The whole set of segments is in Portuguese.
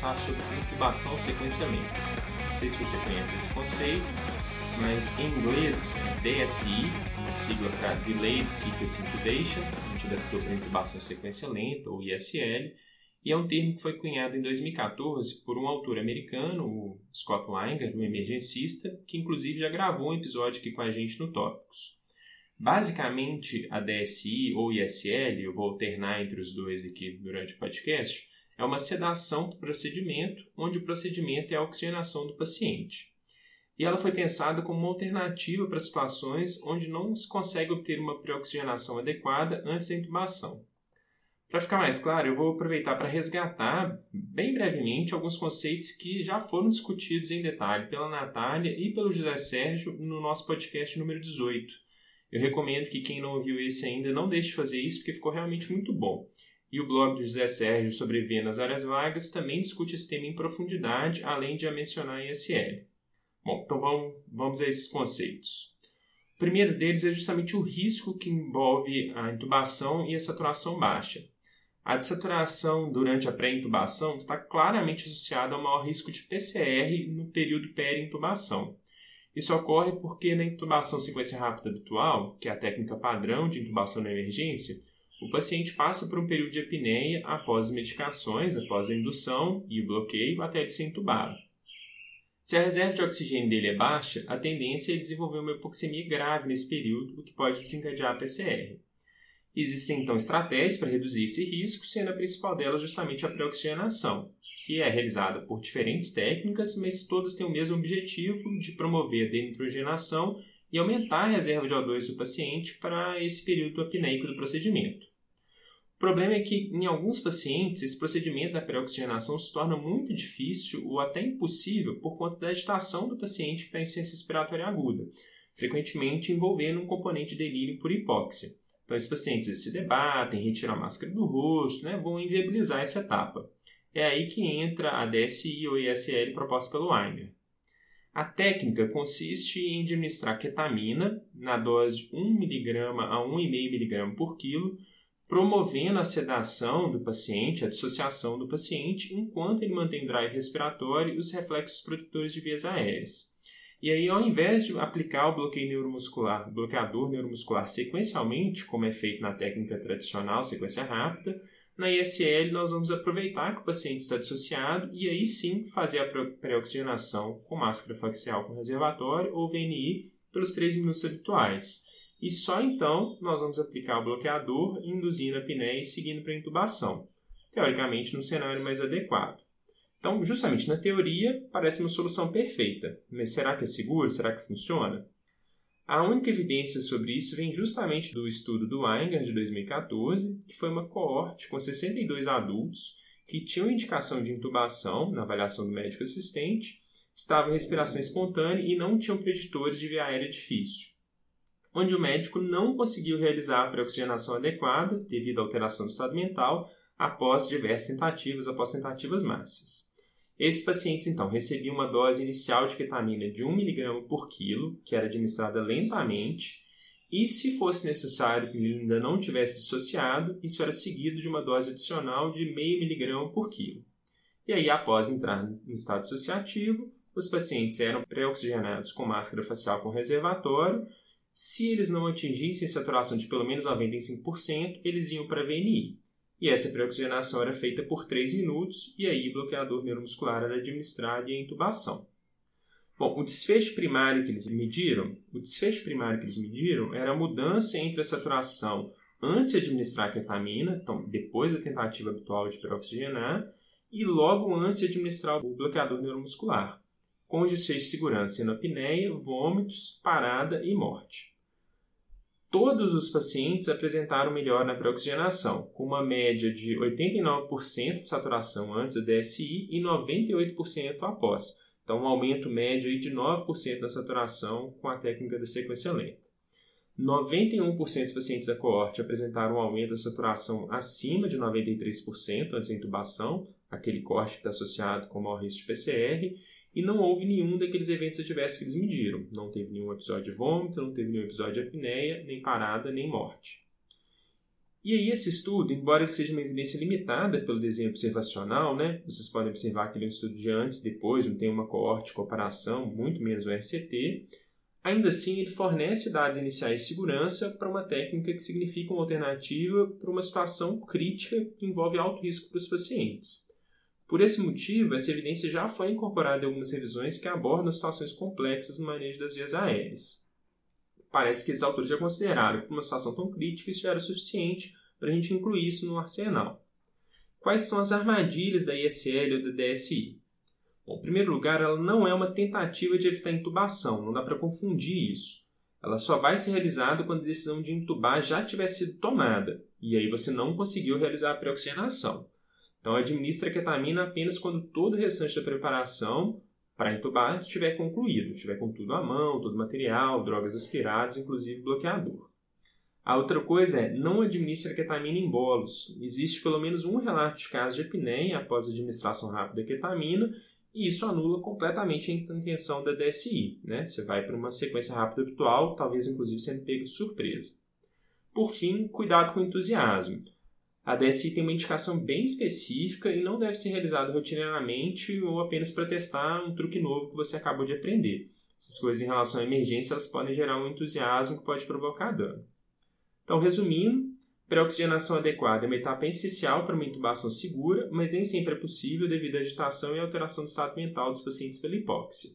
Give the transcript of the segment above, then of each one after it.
sobre intubação sequenciamento. Não sei se você conhece esse conceito, mas em inglês é DSI, uma sigla para Delayed Sequence Intubation, a gente adaptou para intubação sequência lenta, ou ISL, e é um termo que foi cunhado em 2014 por um autor americano, o Scott Weinger, um emergencista, que inclusive já gravou um episódio aqui com a gente no Tópicos. Basicamente, a DSI ou ISL, eu vou alternar entre os dois aqui durante o podcast, é uma sedação do procedimento, onde o procedimento é a oxigenação do paciente. E ela foi pensada como uma alternativa para situações onde não se consegue obter uma pré-oxigenação adequada antes da intubação. Para ficar mais claro, eu vou aproveitar para resgatar, bem brevemente, alguns conceitos que já foram discutidos em detalhe pela Natália e pelo José Sérgio no nosso podcast número 18. Eu recomendo que quem não ouviu esse ainda não deixe de fazer isso, porque ficou realmente muito bom. E o blog do José Sérgio sobre V nas áreas vagas também discute esse tema em profundidade, além de a mencionar ISL. Bom, então vamos, vamos a esses conceitos. O primeiro deles é justamente o risco que envolve a intubação e a saturação baixa. A dessaturação durante a pré-intubação está claramente associada ao maior risco de PCR no período peri-intubação. Isso ocorre porque na intubação sequência rápida habitual, que é a técnica padrão de intubação na emergência, o paciente passa por um período de apneia após as medicações, após a indução e o bloqueio, até ele ser entubado. Se a reserva de oxigênio dele é baixa, a tendência é desenvolver uma hipoxemia grave nesse período, o que pode desencadear a PCR. Existem então estratégias para reduzir esse risco, sendo a principal delas justamente a pré-oxigenação, que é realizada por diferentes técnicas, mas todas têm o mesmo objetivo de promover a denitrogenação e aumentar a reserva de O2 do paciente para esse período apneico do procedimento. O problema é que, em alguns pacientes, esse procedimento da pré-oxigenação se torna muito difícil ou até impossível por conta da agitação do paciente está em insuficiência respiratória aguda, frequentemente envolvendo um componente de delírio por hipóxia. Então, esses pacientes se debatem, retiram a máscara do rosto, né, vão inviabilizar essa etapa. É aí que entra a DSI ou ISL proposta pelo Weimer. A técnica consiste em administrar ketamina na dose de 1mg a 1,5mg por quilo promovendo a sedação do paciente, a dissociação do paciente, enquanto ele mantém drive respiratório e os reflexos produtores de vias aéreas. E aí, ao invés de aplicar o bloqueio neuromuscular, bloqueador neuromuscular sequencialmente, como é feito na técnica tradicional, sequência rápida, na ISL nós vamos aproveitar que o paciente está dissociado e aí sim fazer a pré-oxigenação com máscara facial com reservatório ou VNI pelos 3 minutos habituais e só então nós vamos aplicar o bloqueador, induzindo a apneia e seguindo para a intubação, teoricamente no cenário mais adequado. Então, justamente na teoria, parece uma solução perfeita, mas será que é seguro? Será que funciona? A única evidência sobre isso vem justamente do estudo do Weinger de 2014, que foi uma coorte com 62 adultos que tinham indicação de intubação na avaliação do médico assistente, estavam em respiração espontânea e não tinham preditores de via aérea difícil onde o médico não conseguiu realizar a pré-oxigenação adequada devido à alteração do estado mental após diversas tentativas, após tentativas máximas. Esses pacientes, então, recebiam uma dose inicial de ketamina de 1 mg por quilo, que era administrada lentamente, e se fosse necessário que ele ainda não tivesse dissociado, isso era seguido de uma dose adicional de 0,5 mg por quilo. E aí, após entrar no estado dissociativo, os pacientes eram pré-oxigenados com máscara facial com reservatório se eles não atingissem saturação de pelo menos 95%, eles iam para VNI. E essa pré-oxigenação era feita por 3 minutos e aí o bloqueador neuromuscular era administrado e intubação. Bom, o desfecho primário que eles mediram, o desfecho primário que eles mediram era a mudança entre a saturação antes de administrar a ketamina, então depois da tentativa habitual de pré-oxigenar, e logo antes de administrar o bloqueador neuromuscular com os desfechos de segurança sendo apneia, vômitos, parada e morte. Todos os pacientes apresentaram melhora na pré-oxigenação, com uma média de 89% de saturação antes da DSI e 98% após. Então, um aumento médio de 9% da saturação com a técnica da sequência lenta. 91% dos pacientes da coorte apresentaram um aumento da saturação acima de 93% antes da intubação, aquele corte que está associado com maior risco de PCR, e não houve nenhum daqueles eventos adversos que eles mediram. Não teve nenhum episódio de vômito, não teve nenhum episódio de apneia, nem parada, nem morte. E aí esse estudo, embora ele seja uma evidência limitada pelo desenho observacional, né, vocês podem observar que ele é um estudo de antes, depois, não tem uma coorte comparação, muito menos o RCT, ainda assim ele fornece dados iniciais de segurança para uma técnica que significa uma alternativa para uma situação crítica que envolve alto risco para os pacientes. Por esse motivo, essa evidência já foi incorporada em algumas revisões que abordam situações complexas no manejo das vias aéreas parece que esses autores já consideraram que uma situação tão crítica isso já era suficiente para a gente incluir isso no arsenal. Quais são as armadilhas da ISL ou da DSI? Bom, em primeiro lugar, ela não é uma tentativa de evitar intubação, não dá para confundir isso. Ela só vai ser realizada quando a decisão de intubar já tiver sido tomada, e aí você não conseguiu realizar a pré-oxigenação. Então, administra ketamina apenas quando todo o restante da preparação para entubar estiver concluído, estiver com tudo à mão, todo o material, drogas aspiradas, inclusive bloqueador. A outra coisa é, não administre a ketamina em bolos. Existe pelo menos um relato de caso de apneia após a administração rápida da ketamina, e isso anula completamente a intenção da DSI. Né? Você vai para uma sequência rápida habitual, talvez inclusive sendo pego de surpresa. Por fim, cuidado com o entusiasmo. A DSI tem uma indicação bem específica e não deve ser realizada rotineiramente ou apenas para testar um truque novo que você acabou de aprender. Essas coisas em relação à emergência elas podem gerar um entusiasmo que pode provocar dano. Então, resumindo, pré-oxigenação adequada é uma etapa essencial para uma intubação segura, mas nem sempre é possível devido à agitação e alteração do estado mental dos pacientes pela hipóxia.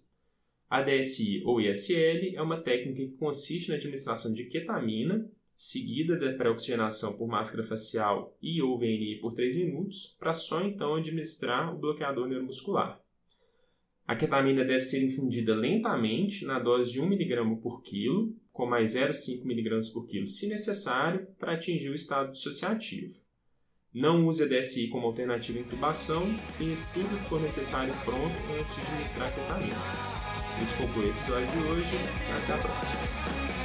A DSI ou ISL é uma técnica que consiste na administração de ketamina, seguida da pré-oxigenação por máscara facial e ou VNI por 3 minutos, para só então administrar o bloqueador neuromuscular. A ketamina deve ser infundida lentamente na dose de 1 mg por quilo, com mais 0,5 mg por quilo se necessário, para atingir o estado dissociativo. Não use a DSI como alternativa à intubação e tudo que for necessário pronto antes de administrar a ketamina. Esse foi o episódio de hoje. Até a próxima.